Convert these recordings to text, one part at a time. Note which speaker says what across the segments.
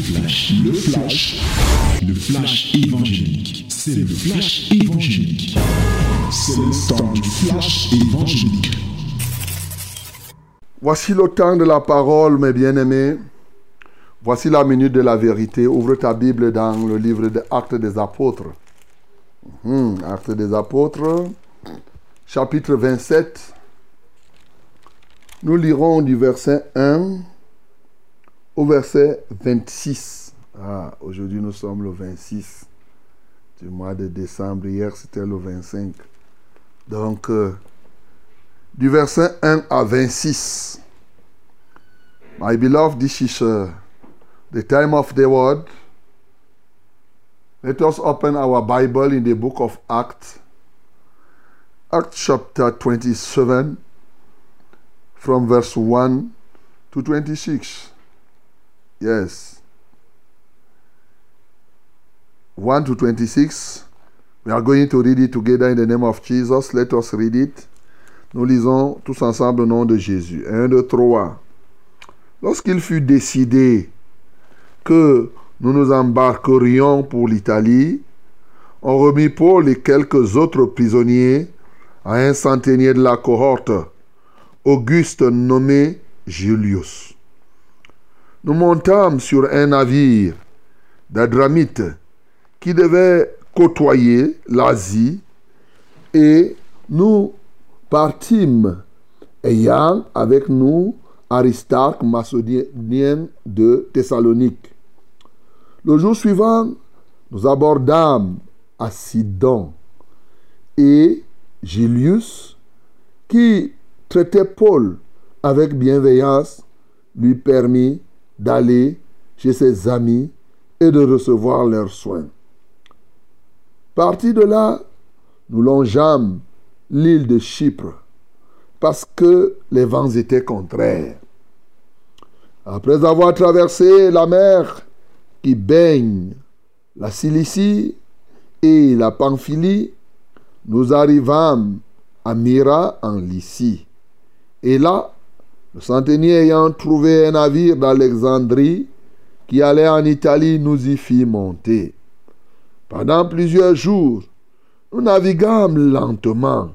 Speaker 1: flash, le flash, le flash évangélique. C'est le flash évangélique. C'est le temps du flash évangélique.
Speaker 2: Voici le temps de la parole, mes bien-aimés. Voici la minute de la vérité. Ouvre ta Bible dans le livre des Actes des Apôtres. Hmm, Actes des Apôtres, chapitre 27. Nous lirons du verset 1 au verset 26. Ah, aujourd'hui nous sommes le 26 du mois de décembre. Hier c'était le 25. Donc, euh, du verset 1 à 26. My beloved, this is uh, the time of the word. Let us open our Bible in the book of Acts, Acts chapter 27, from verse 1 to 26. Yes. 1 to 26. We are going to read it together in the name of Jesus. Let us read it. Nous lisons tous ensemble au nom de Jésus. 1, 2, 3. Lorsqu'il fut décidé que nous nous embarquerions pour l'Italie, on remit Paul et quelques autres prisonniers à un centenier de la cohorte, Auguste nommé Julius. Nous montâmes sur un navire d'Adramite qui devait côtoyer l'Asie et nous partîmes ayant avec nous Aristarque macédonien de Thessalonique. Le jour suivant, nous abordâmes à Sidon et Julius, qui traitait Paul avec bienveillance, lui permit d'aller chez ses amis et de recevoir leurs soins. Parti de là, nous longeâmes l'île de Chypre parce que les vents étaient contraires. Après avoir traversé la mer qui baigne la Cilicie et la Pamphylie, nous arrivâmes à Myra en Lycie. Et là, le centenier ayant trouvé un navire d'Alexandrie qui allait en Italie, nous y fit monter. Pendant plusieurs jours, nous naviguâmes lentement,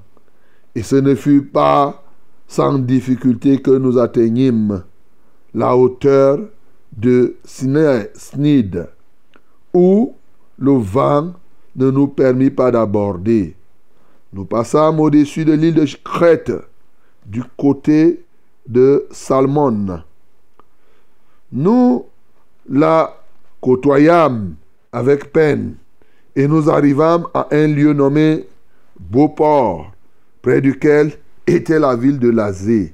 Speaker 2: et ce ne fut pas sans difficulté que nous atteignîmes la hauteur de Snide, où le vent ne nous permit pas d'aborder. Nous passâmes au-dessus de l'île de Crète, du côté de Salmon. Nous la côtoyâmes avec peine et nous arrivâmes à un lieu nommé Beauport, près duquel était la ville de Lazé.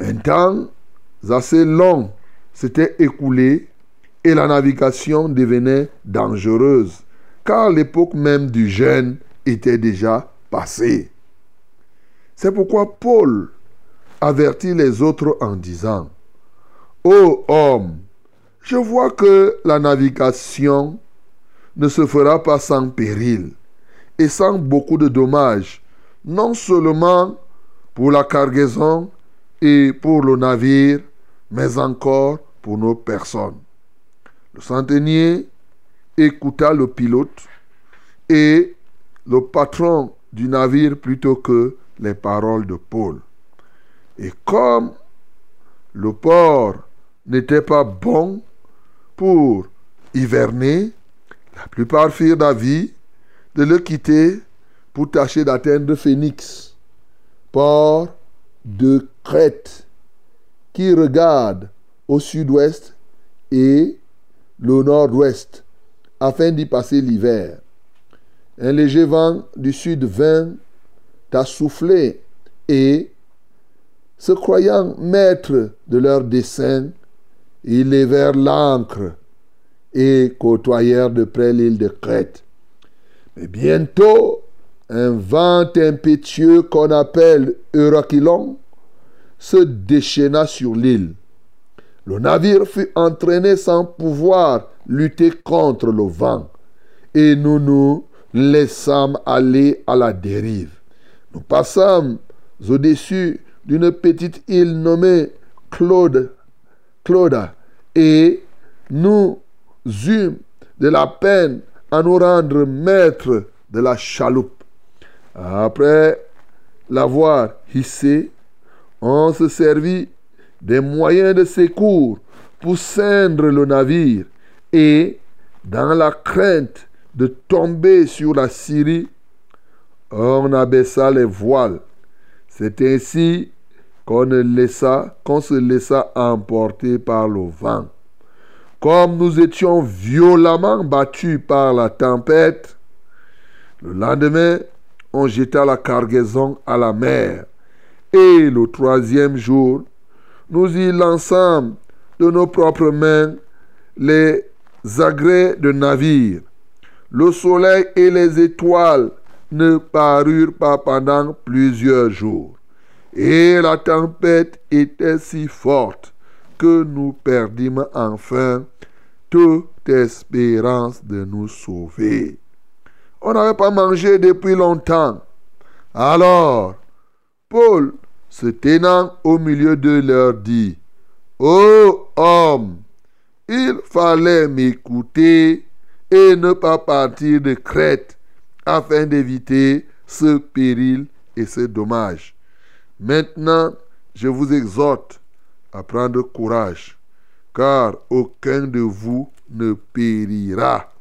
Speaker 2: Un temps assez long s'était écoulé et la navigation devenait dangereuse, car l'époque même du jeûne était déjà passée. C'est pourquoi Paul avertit les autres en disant, Ô homme, je vois que la navigation ne se fera pas sans péril et sans beaucoup de dommages, non seulement pour la cargaison et pour le navire, mais encore pour nos personnes. Le centenier écouta le pilote et le patron du navire plutôt que les paroles de Paul. Et comme le port n'était pas bon pour hiverner, la plupart firent d'avis de le quitter pour tâcher d'atteindre Phénix, port de Crète, qui regarde au sud-ouest et le nord-ouest, afin d'y passer l'hiver. Un léger vent du sud vint à souffler et, se croyant maîtres de leur dessein, ils levèrent l'ancre et côtoyèrent de près l'île de Crète. Mais bientôt, un vent impétueux qu'on appelle Eurachilon se déchaîna sur l'île. Le navire fut entraîné sans pouvoir lutter contre le vent, et nous nous laissâmes aller à la dérive. Nous passâmes au-dessus d'une petite île nommée Claude, Clauda, et nous eûmes de la peine à nous rendre maîtres de la chaloupe. Après l'avoir hissé, on se servit des moyens de secours pour ceindre le navire et, dans la crainte de tomber sur la Syrie, on abaissa les voiles. C'est ainsi qu'on laissa, qu'on se laissa emporter par le vent. Comme nous étions violemment battus par la tempête, le lendemain, on jeta la cargaison à la mer. Et le troisième jour, nous y lançâmes de nos propres mains les agrès de navire. Le soleil et les étoiles ne parurent pas pendant plusieurs jours. Et la tempête était si forte que nous perdîmes enfin toute espérance de nous sauver. On n'avait pas mangé depuis longtemps. Alors, Paul, se tenant au milieu d'eux, leur dit, Ô homme, il fallait m'écouter et ne pas partir de Crète afin d'éviter ce péril et ce dommage. Maintenant, je vous exhorte à prendre courage, car aucun de vous ne périra,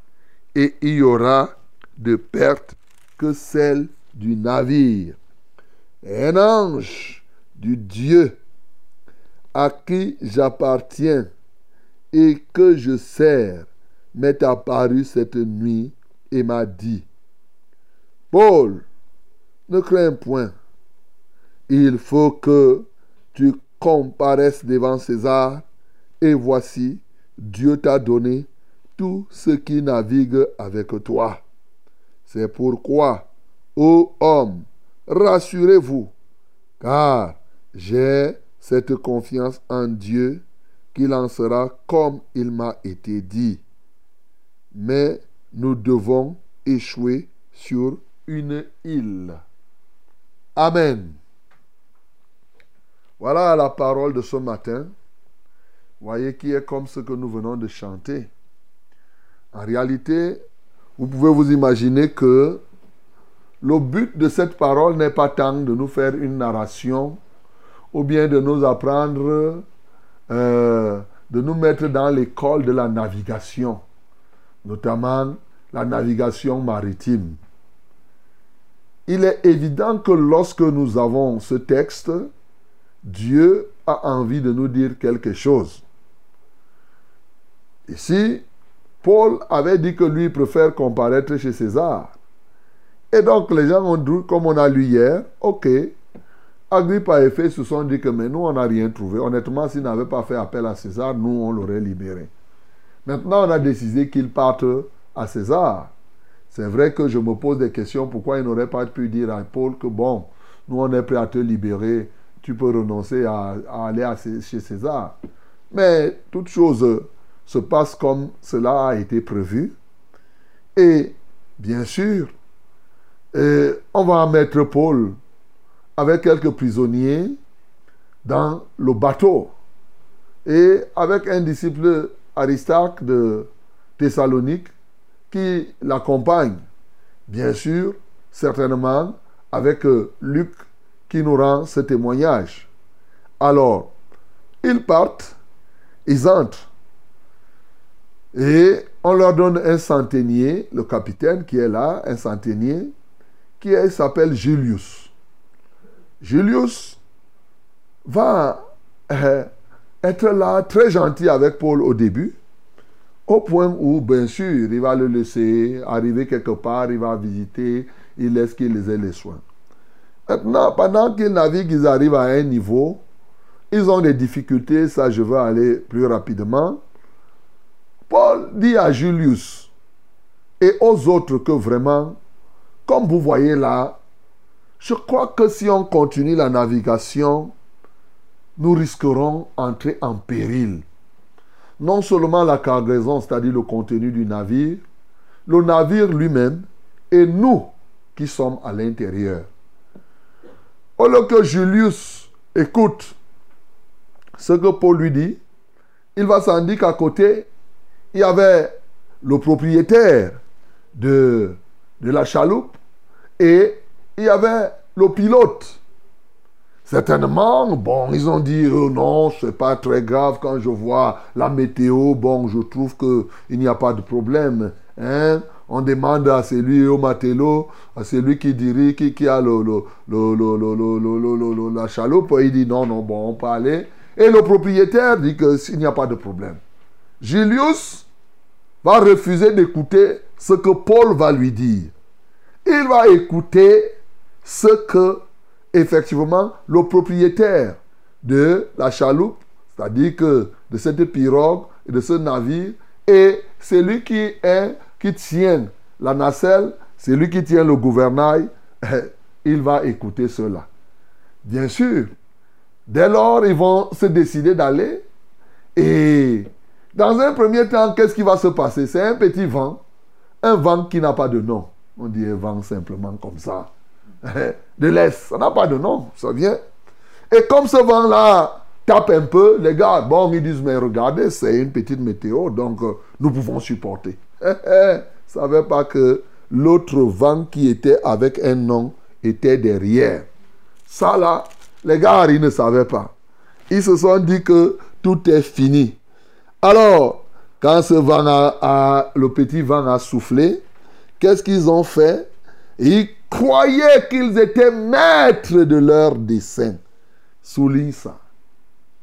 Speaker 2: et il y aura de perte que celle du navire. Un ange du Dieu à qui j'appartiens et que je sers m'est apparu cette nuit et m'a dit, Paul, ne crains point, il faut que tu comparaisses devant César, et voici, Dieu t'a donné tout ce qui navigue avec toi. C'est pourquoi, ô homme, rassurez-vous, car j'ai cette confiance en Dieu qu'il en sera comme il m'a été dit. Mais nous devons échouer sur une île. Amen. Voilà la parole de ce matin. Voyez qui est comme ce que nous venons de chanter. En réalité, vous pouvez vous imaginer que le but de cette parole n'est pas tant de nous faire une narration ou bien de nous apprendre, euh, de nous mettre dans l'école de la navigation, notamment la navigation maritime. Il est évident que lorsque nous avons ce texte, Dieu a envie de nous dire quelque chose. Ici, Paul avait dit que lui préfère comparaître chez César. Et donc les gens ont dit, comme on a lu hier, ok, Agrippa et Fait se sont dit que mais nous, on n'a rien trouvé. Honnêtement, s'ils n'avaient pas fait appel à César, nous, on l'aurait libéré. Maintenant, on a décidé qu'ils partent à César. C'est vrai que je me pose des questions. Pourquoi il n'aurait pas pu dire à Paul que bon, nous, on est prêt à te libérer. Tu peux renoncer à, aller chez César. Mais toute chose se passe comme cela a été prévu. Et bien sûr, on va mettre Paul avec quelques prisonniers dans le bateau. Et avec un disciple Aristarque de Thessalonique qui l'accompagne. Bien sûr, certainement, avec euh, Luc qui nous rend ce témoignage. Alors, ils partent, ils entrent. Et on leur donne un centenier, le capitaine qui est là, un centenier, qui s'appelle Julius. Julius va euh, être là très gentil avec Paul au début, au point où, bien sûr, il va le laisser arriver quelque part, il va visiter, il laisse qu'il ait les soins. Maintenant, pendant qu'ils naviguent, ils arrivent à un niveau, ils ont des difficultés, ça je veux aller plus rapidement. Paul dit à Julius et aux autres que vraiment, comme vous voyez là, je crois que si on continue la navigation, nous risquerons d'entrer en péril. Non seulement la cargaison, c'est-à-dire le contenu du navire, le navire lui-même et nous qui sommes à l'intérieur. Au lieu que Julius écoute ce que Paul lui dit, il va sans dire qu'à côté, il y avait le propriétaire de, de la chaloupe et il y avait le pilote. Certainement, bon, ils ont dit oh non, c'est pas très grave quand je vois la météo. Bon, je trouve que il n'y a pas de problème. Hein? On demande à celui au matelot, à celui qui dirige, qui, a la chaloupe, il dit non, non, bon, on peut aller. Et le propriétaire dit que s'il n'y a pas de problème. Julius va refuser d'écouter ce que Paul va lui dire. Il va écouter ce que effectivement le propriétaire de la chaloupe, c'est-à-dire que de cette pirogue et de ce navire, et celui qui est qui tient la nacelle, celui qui tient le gouvernail, il va écouter cela. Bien sûr, dès lors, ils vont se décider d'aller. Et dans un premier temps, qu'est-ce qui va se passer? C'est un petit vent, un vent qui n'a pas de nom. On dit un vent simplement comme ça. De l'Est, ça n'a pas de nom, ça vient. Et comme ce vent-là tape un peu, les gars, bon, ils disent, mais regardez, c'est une petite météo, donc euh, nous pouvons supporter. savait pas que l'autre vent qui était avec un nom était derrière. Ça là, les gars, ils ne savaient pas. Ils se sont dit que tout est fini. Alors, quand ce vent a, le petit vent a soufflé, qu'est-ce qu'ils ont fait? Ils croyaient qu'ils étaient maîtres de leur dessein. Souligne ça.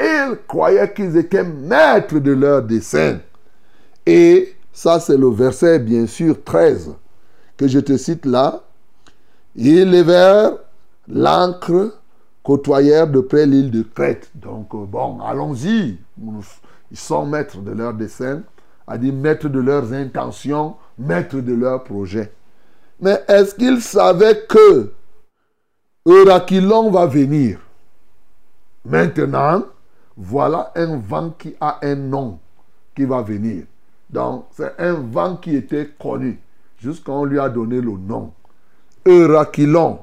Speaker 2: Ils croyaient qu'ils étaient maîtres de leur dessein. Et ça, c'est le verset, bien sûr, 13, que je te cite là. Ils levèrent l'ancre, côtoyèrent de près l'île de Crète. Donc, euh, bon, allons-y. Ils sont maîtres de leur dessein, à dire maîtres de leurs intentions, maîtres de leurs projets. Mais est-ce qu'ils savaient que Euraquilon va venir? Maintenant, voilà un vent qui a un nom qui va venir. Donc, c'est un vent qui était connu, jusqu'à on lui a donné le nom. Euraquilon.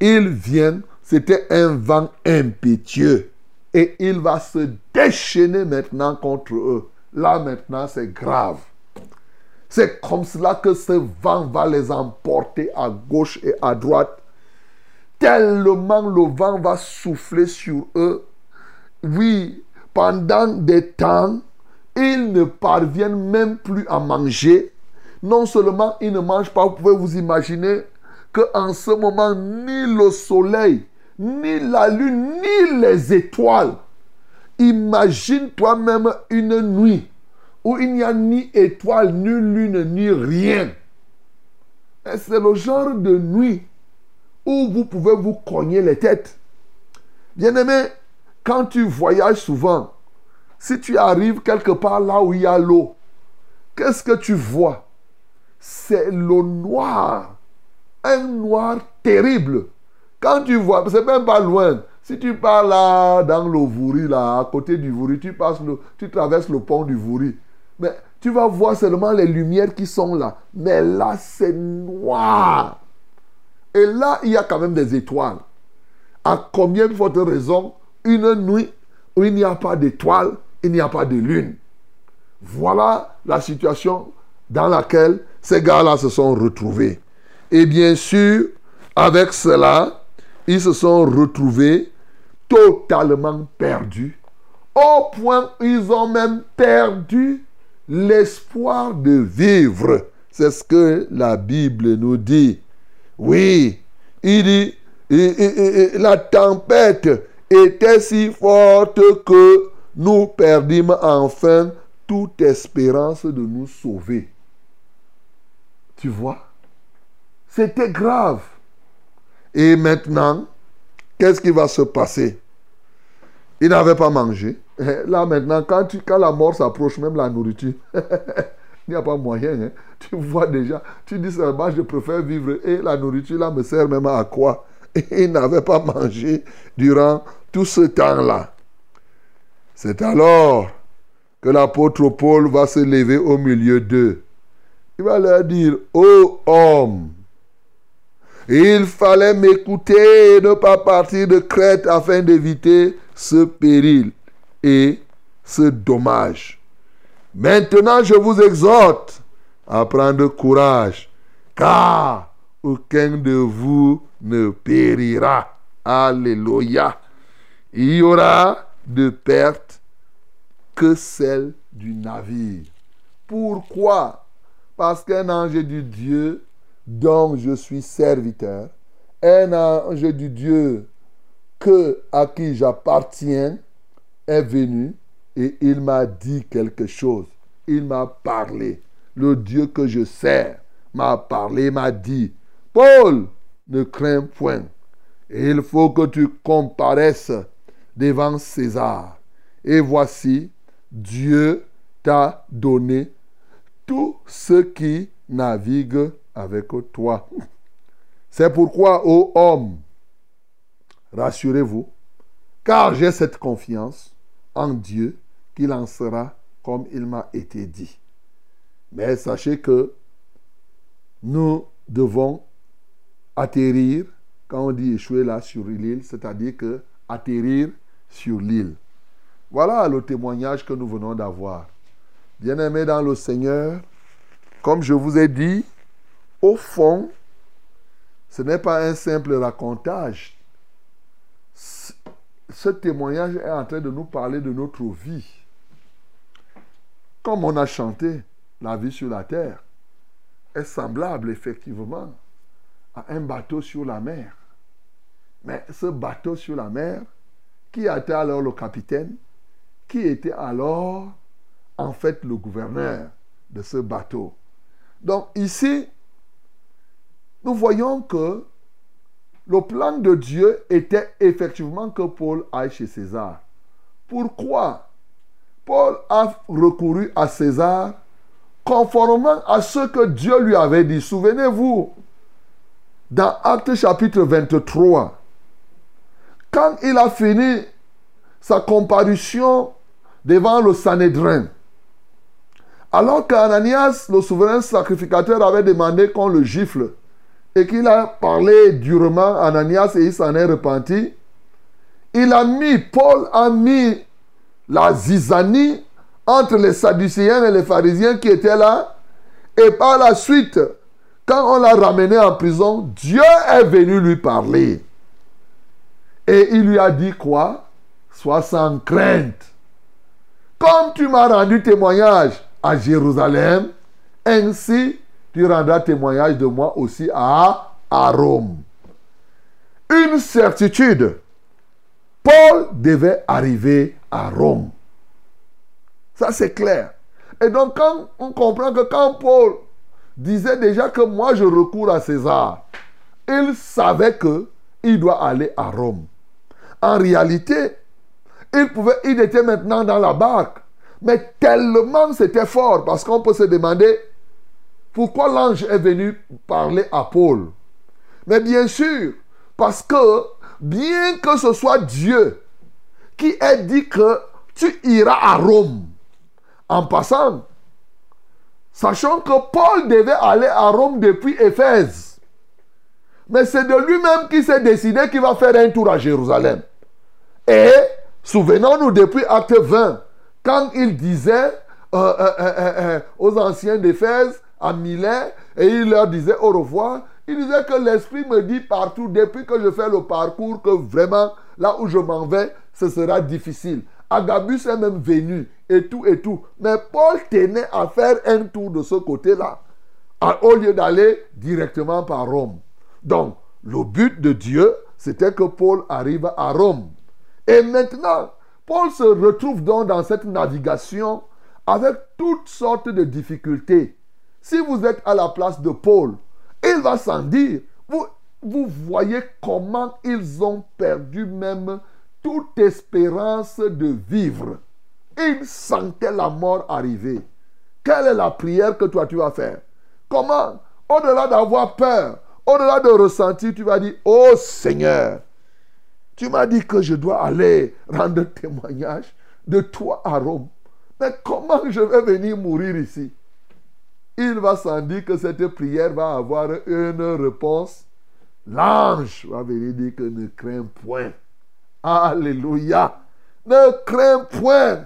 Speaker 2: Il vient, c'était un vent impétueux. Et il va se déchaîner maintenant contre eux. Là maintenant, c'est grave. C'est comme cela que ce vent va les emporter à gauche et à droite. Tellement le vent va souffler sur eux. Oui, pendant des temps, ils ne parviennent même plus à manger. Non seulement ils ne mangent pas, vous pouvez vous imaginer qu'en ce moment, ni le soleil, ni la lune, ni les étoiles. Imagine toi-même une nuit où il n'y a ni étoile, ni lune, ni rien. C'est le genre de nuit où vous pouvez vous cogner les têtes. Bien-aimé, quand tu voyages souvent, si tu arrives quelque part là où il y a l'eau, qu'est-ce que tu vois? C'est le noir. Un noir terrible. Quand tu vois, c'est même pas loin. Si tu pars là, dans le Vouri, là, à côté du Vouri, tu, passes tu traverses le pont du Vouri. Mais tu vas voir seulement les lumières qui sont là. Mais là, c'est noir. Et là, il y a quand même des étoiles. À combien de votre raison, une nuit où il n'y a pas d'étoiles, il n'y a pas de lune. Voilà la situation dans laquelle ces gars-là se sont retrouvés. Et bien sûr, avec cela, ils se sont retrouvés totalement perdus, au point ils ont même perdu l'espoir de vivre. C'est ce que la Bible nous dit. Oui, il dit, la tempête était si forte que nous perdîmes enfin toute espérance de nous sauver. Tu vois? C'était grave. Et maintenant, qu'est-ce qui va se passer? Il n'avait pas mangé. Là maintenant, quand, la mort s'approche, même la nourriture, il n'y a pas moyen. Hein. Tu vois déjà, tu dis seulement, je préfère vivre. Et la nourriture, là, me sert même à quoi? Il n'avait pas mangé durant tout ce temps-là. C'est alors que l'apôtre Paul va se lever au milieu d'eux. Il va leur dire, ô homme, il fallait m'écouter et ne pas partir de Crète afin d'éviter ce péril. Et ce dommage. Maintenant, je vous exhorte à prendre courage, car aucun de vous ne périra. Alléluia. Il y aura de perte que celle du navire. Pourquoi? Parce qu'un ange du Dieu dont je suis serviteur, un ange du Dieu que, à qui j'appartiens, est venu et il m'a dit quelque chose. Il m'a parlé. Le Dieu que je sers m'a parlé, m'a dit, Paul, ne crains point. il faut que tu comparaisses devant César. Et voici, Dieu t'a donné tous ceux qui naviguent avec toi. C'est pourquoi, ô homme, rassurez-vous, car j'ai cette confiance en Dieu qu'il en sera comme il m'a été dit. Mais sachez que nous devons atterrir, quand on dit échouer là sur l'île, c'est-à-dire que atterrir sur l'île. Voilà le témoignage que nous venons d'avoir. Bien-aimés dans le Seigneur, comme je vous ai dit, au fond, ce n'est pas un simple racontage. Ce témoignage est en train de nous parler de notre vie. Comme on a chanté, la vie sur la terre est semblable effectivement à un bateau sur la mer. Mais ce bateau sur la mer, qui était alors le capitaine? Qui était alors en fait le gouverneur de ce bateau Donc ici, nous voyons que le plan de Dieu était effectivement que Paul aille chez César. Pourquoi? Paul a recouru à César conformément à ce que Dieu lui avait dit. Souvenez-vous, dans Acte chapitre 23, quand il a fini sa comparution devant le Sanhédrin, alors qu'Ananias, le souverain sacrificateur, avait demandé qu'on le gifle et qu'il a parlé durement à Ananias et il s'en est repenti, il a mis, Paul a mis la zizanie entre les Sadducéens et les pharisiens qui étaient là. Et par la suite, quand on l'a ramené en prison, Dieu est venu lui parler. Et il lui a dit quoi? Sois sans crainte. Comme tu m'as rendu témoignage à Jérusalem, ainsi tu rendras témoignage de moi aussi à, Rome. Une certitude. Paul devait arriver à Rome. Ça, c'est clair. Et donc, quand on comprend que quand Paul disait déjà que moi, je recours à César, il savait que il doit aller à Rome. En réalité, il, pouvait, il était maintenant dans la barque. Mais tellement c'était fort, parce qu'on peut se demander pourquoi l'ange est venu parler à Paul? Mais bien sûr, parce que bien que ce soit Dieu qui ait dit que tu iras à Rome, en passant, sachant que Paul devait aller à Rome depuis Éphèse, mais c'est de lui-même qui s'est décidé qu'il va faire un tour à Jérusalem. Et souvenons-nous depuis Acte 20, quand il disait euh, euh, euh, aux anciens d'Éphèse, à Milet, et il leur disait au revoir, il disait que l'Esprit me dit partout, depuis que je fais le parcours, que vraiment, là où je m'en vais, ce sera difficile. Agabus est même venu, et tout, et tout. Mais Paul tenait à faire un tour de ce côté-là, au lieu d'aller directement par Rome. Donc, le but de Dieu, c'était que Paul arrive à Rome. Et maintenant, Paul se retrouve donc dans cette navigation avec toutes sortes de difficultés. Si vous êtes à la place de Paul, il va s'en dire. Vous, voyez comment ils ont perdu même toute espérance de vivre. Ils sentaient la mort arriver. Quelle est la prière que toi tu vas faire? Comment? Au-delà d'avoir peur, au-delà de ressentir, tu vas dire, oh Seigneur, tu m'as dit que je dois aller rendre témoignage de toi à Rome. Mais comment je vais venir mourir ici? Il va sans dire que cette prière va avoir une réponse. L'ange va venir dire que ne crains point. Alléluia. Ne crains point.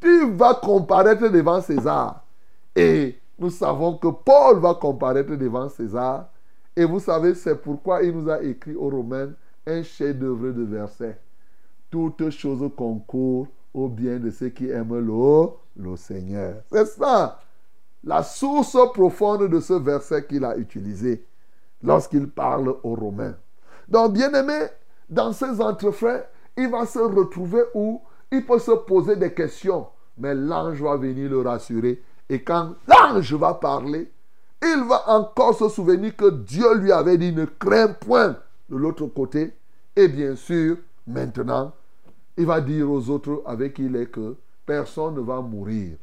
Speaker 2: tu vas comparaître devant César. Et nous savons que Paul va comparaître devant César. Et vous savez, c'est pourquoi il nous a écrit aux Romains un chef-d'œuvre de versets. Toutes choses concourent au bien de ceux qui aiment le, le Seigneur. C'est ça, la source profonde de ce verset qu'il a utilisé lorsqu'il parle aux Romains. Donc, bien aimé, dans ces entrefaits, il va se retrouver où il peut se poser des questions, mais l'ange va venir le rassurer. Et quand l'ange va parler, il va encore se souvenir que Dieu lui avait dit ne crains point de l'autre côté. Et bien sûr, maintenant, il va dire aux autres avec qui il est que personne ne va mourir.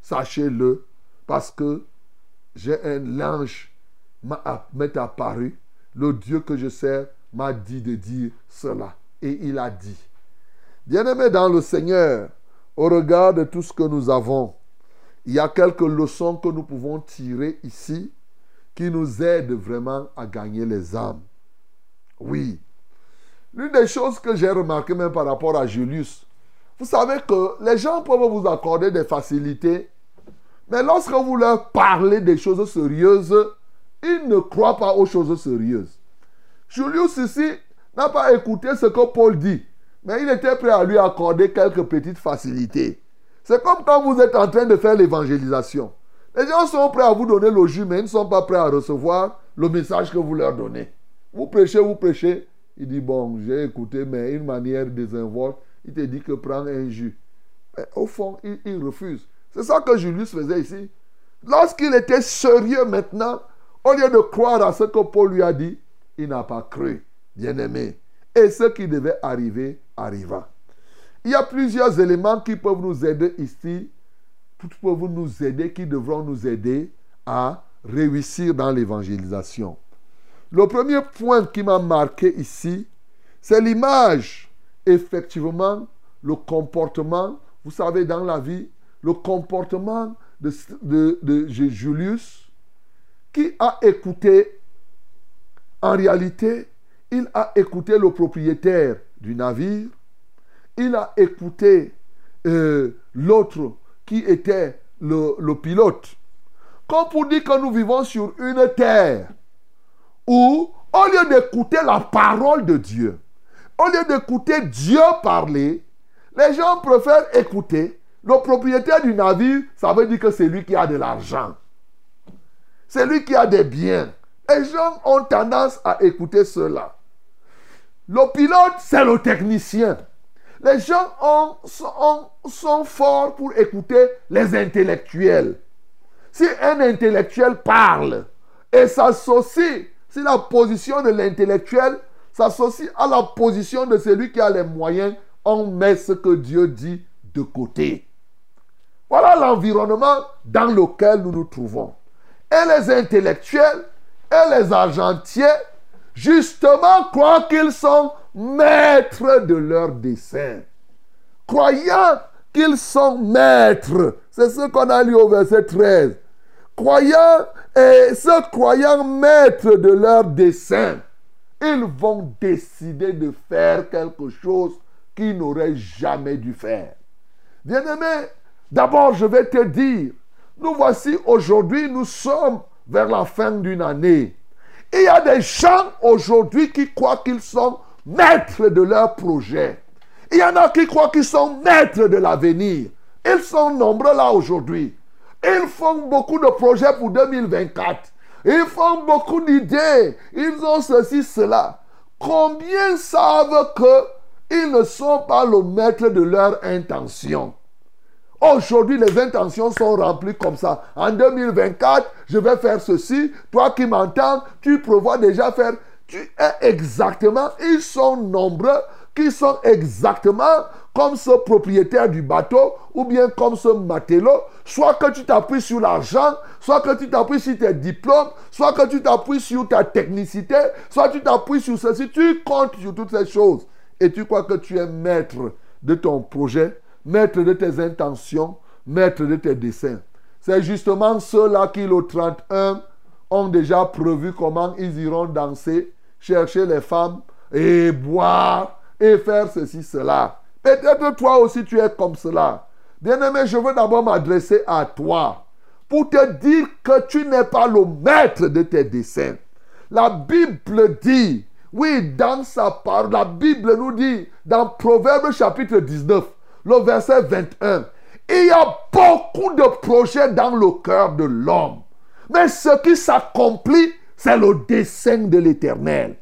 Speaker 2: Sachez-le, parce que j'ai un ange m'est apparu. Le Dieu que je sers m'a dit de dire cela. Et il a dit. Bien-aimé dans le Seigneur, au regard de tout ce que nous avons, il y a quelques leçons que nous pouvons tirer ici qui nous aident vraiment à gagner les âmes. Oui. L'une des choses que j'ai remarqué même par rapport à Julius, vous savez que les gens peuvent vous accorder des facilités, mais lorsque vous leur parlez des choses sérieuses, ils ne croient pas aux choses sérieuses. Julius ici n'a pas écouté ce que Paul dit, mais il était prêt à lui accorder quelques petites facilités. C'est comme quand vous êtes en train de faire l'évangélisation. Les gens sont prêts à vous donner le jus, mais ils ne sont pas prêts à recevoir le message que vous leur donnez. Vous prêchez, vous prêchez. Il dit, bon, j'ai écouté, mais une manière désinvolte, il te dit que prends un jus. Au fond, il, refuse. C'est ça que Julius faisait ici. Lorsqu'il était sérieux maintenant, au lieu de croire à ce que Paul lui a dit, il n'a pas cru, bien-aimé. Et ce qui devait arriver arriva. Il y a plusieurs éléments qui peuvent nous aider ici, qui peuvent nous aider, qui devront nous aider à réussir dans l'évangélisation. Le premier point qui m'a marqué ici, c'est l'image. Effectivement, le comportement, vous savez, dans la vie, le comportement de, Julius, qui a écouté, en réalité, il a écouté le propriétaire du navire, il a écouté euh, l'autre qui était le, le pilote. Comme pour dire que nous vivons sur une terre où, au lieu d'écouter la parole de Dieu, au lieu d'écouter Dieu parler, les gens préfèrent écouter le propriétaire du navire, ça veut dire que c'est lui qui a de l'argent. C'est lui qui a des biens. Les gens ont tendance à écouter cela. Le pilote, c'est le technicien. Les gens sont, forts pour écouter les intellectuels. Si un intellectuel parle et s'associe, si la position de l'intellectuel s'associe à la position de celui qui a les moyens, on met ce que Dieu dit de côté. Voilà l'environnement dans lequel nous nous trouvons. Et les intellectuels et les argentiers, justement, croient qu'ils sont maîtres de leur dessein. Croyant qu'ils sont maîtres. C'est ce qu'on a lu au verset 13. Croyant et se croyant maîtres de leur dessein, ils vont décider de faire quelque chose qu'ils n'auraient jamais dû faire. Bien-aimé, d'abord je vais te dire, nous voici aujourd'hui, nous sommes vers la fin d'une année. Il y a des gens aujourd'hui qui croient qu'ils sont maîtres de leur projet. Il y en a qui croient qu'ils sont maîtres de l'avenir. Ils sont nombreux là aujourd'hui. Ils font beaucoup de projets pour 2024. Ils font beaucoup d'idées. Ils ont ceci, cela. Combien savent qu'ils ne sont pas le maître de leur intention? Aujourd'hui, les intentions sont remplies comme ça. En 2024, je vais faire ceci. Toi qui m'entends, tu prévois déjà faire tu es exactement, ils sont nombreux qui sont exactement comme ce propriétaire du bateau ou bien comme ce matelot, soit que tu t'appuies sur l'argent, soit que tu t'appuies sur tes diplômes, soit que tu t'appuies sur ta technicité, soit tu t'appuies sur ceci, tu comptes sur toutes ces choses et tu crois que tu es maître de ton projet, maître de tes intentions, maître de tes dessins. C'est justement ceux-là qui, le 31, ont déjà prévu comment ils iront danser chercher les femmes et boire et faire ceci, cela. Peut-être toi aussi tu es comme cela. Bien-aimé, je veux d'abord m'adresser à toi pour te dire que tu n'es pas le maître de tes desseins. La Bible dit, oui, dans sa part, la Bible nous dit, dans Proverbe chapitre 19, le verset 21, il y a beaucoup de projets dans le cœur de l'homme. Mais ce qui s'accomplit, c'est le dessein de l'éternel.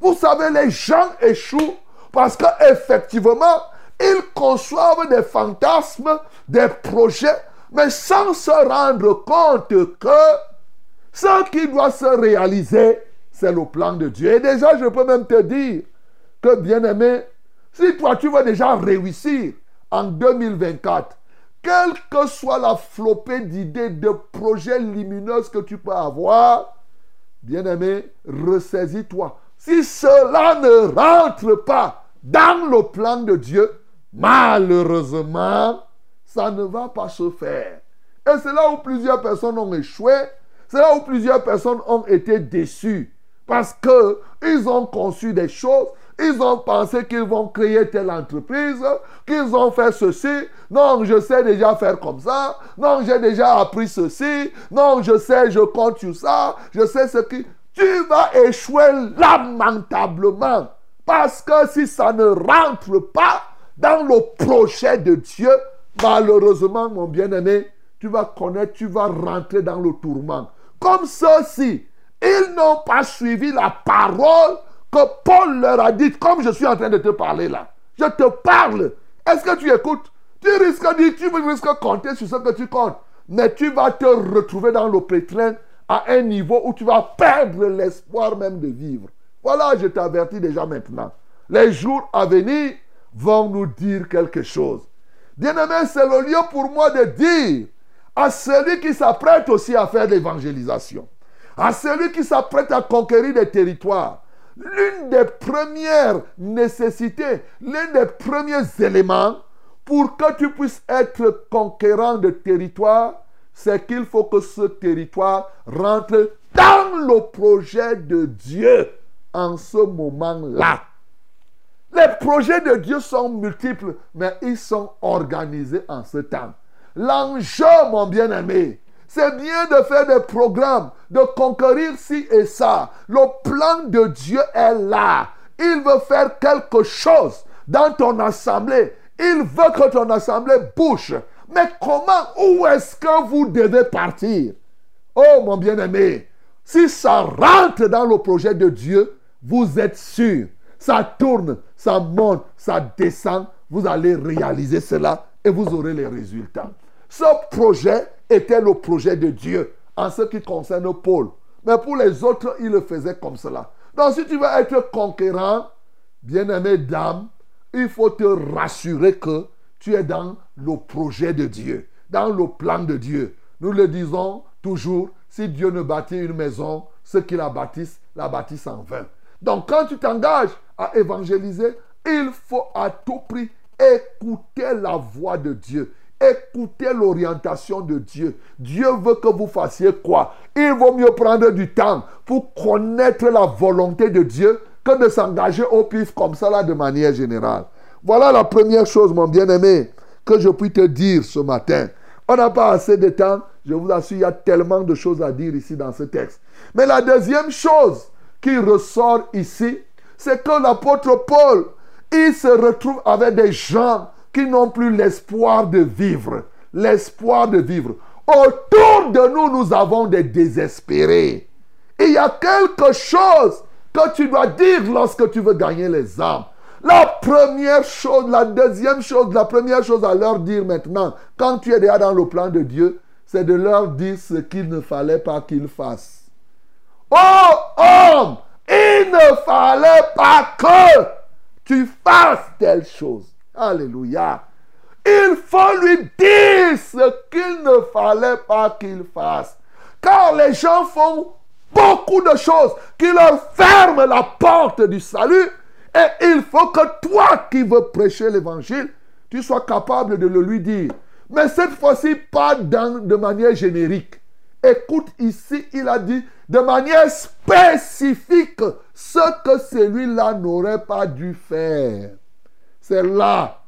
Speaker 2: Vous savez, les gens échouent parce qu'effectivement, ils conçoivent des fantasmes, des projets, mais sans se rendre compte que ce qui doit se réaliser, c'est le plan de Dieu. Et déjà, je peux même te dire que, bien aimé, si toi tu veux déjà réussir en 2024, quelle que soit la flopée d'idées, de projets lumineux que tu peux avoir, bien aimé, ressaisis-toi. Si cela ne rentre pas dans le plan de Dieu, malheureusement, ça ne va pas se faire. Et c'est là où plusieurs personnes ont échoué. C'est là où plusieurs personnes ont été déçues. Parce qu'ils ont conçu des choses, ils ont pensé qu'ils vont créer telle entreprise, qu'ils ont fait ceci. Non, je sais déjà faire comme ça. Non, j'ai déjà appris ceci. Non, je sais, je compte sur ça. Je sais ce qui... Tu vas échouer lamentablement. Parce que si ça ne rentre pas dans le projet de Dieu, malheureusement, mon bien-aimé, tu vas connaître, tu vas rentrer dans le tourment. Comme ceux-ci, ils n'ont pas suivi la parole que Paul leur a dit, comme je suis en train de te parler là. Je te parle. Est-ce que tu écoutes? Tu risques de tu risques de compter sur ce que tu comptes. Mais tu vas te retrouver dans le pétrin à un niveau où tu vas perdre l'espoir même de vivre. Voilà, je t'avertis déjà maintenant. Les jours à venir vont nous dire quelque chose. Bien-aimé, c'est le lieu pour moi de dire à celui qui s'apprête aussi à faire l'évangélisation, à celui qui s'apprête à conquérir des territoires, l'une des premières nécessités, l'un des premiers éléments pour que tu puisses être conquérant de territoire, c'est qu'il faut que ce territoire rentre dans le projet de Dieu en ce moment-là. Les projets de Dieu sont multiples, mais ils sont organisés en ce temps. L'enjeu, mon bien-aimé, c'est bien de faire des programmes, de conquérir ci et ça. Le plan de Dieu est là. Il veut faire quelque chose dans ton assemblée. Il veut que ton assemblée bouge. Mais comment, où est-ce que vous devez partir? Oh mon bien-aimé, si ça rentre dans le projet de Dieu, vous êtes sûr. Ça tourne, ça monte, ça descend. Vous allez réaliser cela et vous aurez les résultats. Ce projet était le projet de Dieu en ce qui concerne Paul. Mais pour les autres, il le faisait comme cela. Donc si tu veux être conquérant, bien-aimé dame, il faut te rassurer que tu es dans le projet de Dieu, dans le plan de Dieu. Nous le disons toujours, si Dieu ne bâtit une maison, ceux qui la bâtissent, la bâtissent en vain. Donc quand tu t'engages à évangéliser, il faut à tout prix écouter la voix de Dieu. Écoutez l'orientation de Dieu. Dieu veut que vous fassiez quoi? Il vaut mieux prendre du temps pour connaître la volonté de Dieu que de s'engager au pif comme ça là de manière générale. Voilà la première chose, mon bien-aimé, que je puis te dire ce matin. On n'a pas assez de temps. Je vous assure, il y a tellement de choses à dire ici dans ce texte. Mais la deuxième chose qui ressort ici, c'est que l'apôtre Paul, il se retrouve avec des gens qui n'ont plus l'espoir de vivre. L'espoir de vivre. Autour de nous, nous avons des désespérés. il y a quelque chose que tu dois dire lorsque tu veux gagner les âmes. La première chose, la deuxième chose, la première chose à leur dire maintenant, quand tu es déjà dans le plan de Dieu, c'est de leur dire ce qu'il ne fallait pas qu'ils fassent. Oh homme, il ne fallait pas que tu fasses telle chose. Alléluia. Il faut lui dire ce qu'il ne fallait pas qu'il fasse. Car les gens font beaucoup de choses qui leur ferment la porte du salut. Et il faut que toi qui veux prêcher l'évangile, tu sois capable de le lui dire. Mais cette fois-ci, pas de manière générique. Écoute ici, il a dit de manière spécifique ce que celui-là n'aurait pas dû faire. C'est là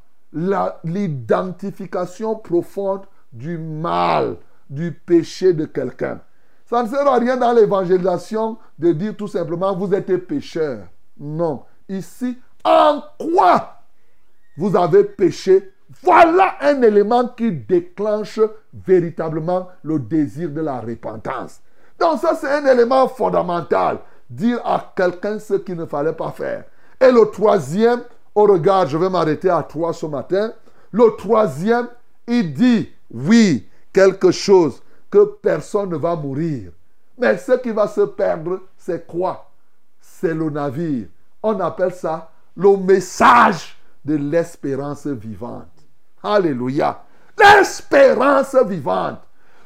Speaker 2: l'identification profonde du mal, du péché de quelqu'un. Ça ne sert à rien dans l'évangélisation de dire tout simplement vous êtes pécheur. Non. Ici, en quoi vous avez péché? Voilà un élément qui déclenche véritablement le désir de la repentance. Donc ça, c'est un élément fondamental. Dire à quelqu'un ce qu'il ne fallait pas faire. Et le troisième, au regard, je vais m'arrêter à trois ce matin. Le troisième, il dit, oui, quelque chose que personne ne va mourir. Mais ce qui va se perdre, c'est quoi? C'est le navire. On appelle ça le message de l'espérance vivante. Alléluia. L'espérance vivante.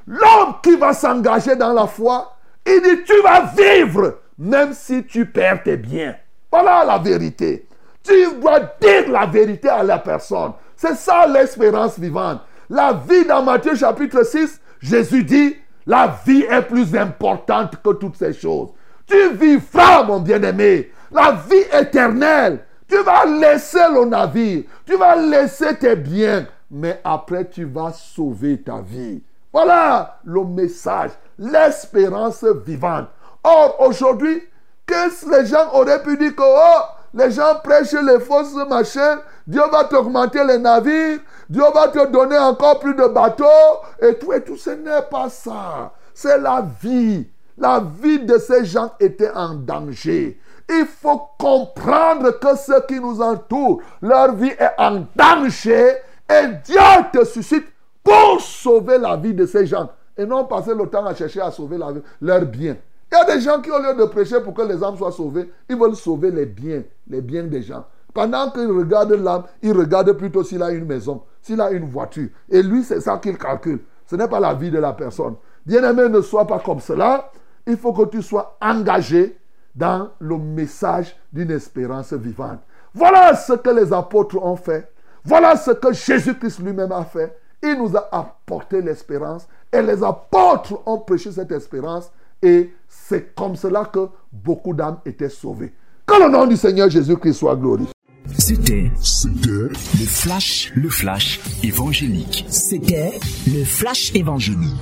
Speaker 2: L'homme qui va s'engager dans la foi, il dit, tu vas vivre même si tu perds tes biens. Voilà la vérité. Tu dois dire la vérité à la personne. C'est ça l'espérance vivante. La vie dans Matthieu chapitre 6, Jésus dit, la vie est plus importante que toutes ces choses. Tu vivras, mon bien-aimé, la vie éternelle. Tu vas laisser le navire, tu vas laisser tes biens, mais après tu vas sauver ta vie. Voilà le message, l'espérance vivante. Or, aujourd'hui, qu'est-ce que les gens auraient pu dire que oh, les gens prêchent les fausses machins, Dieu va t'augmenter les navires, Dieu va te donner encore plus de bateaux, et tout, et tout, ce n'est pas ça. C'est la vie. La vie de ces gens était en danger. Il faut comprendre que ce qui nous entoure, leur vie est en danger et Dieu te suscite pour sauver la vie de ces gens et non passer le temps à chercher à sauver la vie, leur bien. Il y a des gens qui, au lieu de prêcher pour que les âmes soient sauvées, ils veulent sauver les biens, les biens des gens. Pendant qu'ils regardent l'âme, ils regardent plutôt s'il a une maison, s'il a une voiture. Et lui, c'est ça qu'il calcule. Ce n'est pas la vie de la personne. Bien-aimé, ne sois pas comme cela. Il faut que tu sois engagé dans le message d'une espérance vivante. Voilà ce que les apôtres ont fait. Voilà ce que Jésus-Christ lui-même a fait. Il nous a apporté l'espérance et les apôtres ont prêché cette espérance et c'est comme cela que beaucoup d'âmes étaient sauvées. Que le nom du Seigneur Jésus-Christ soit glorifié.
Speaker 1: C'était C'était
Speaker 3: le flash, le flash évangélique.
Speaker 4: C'était le flash évangélique.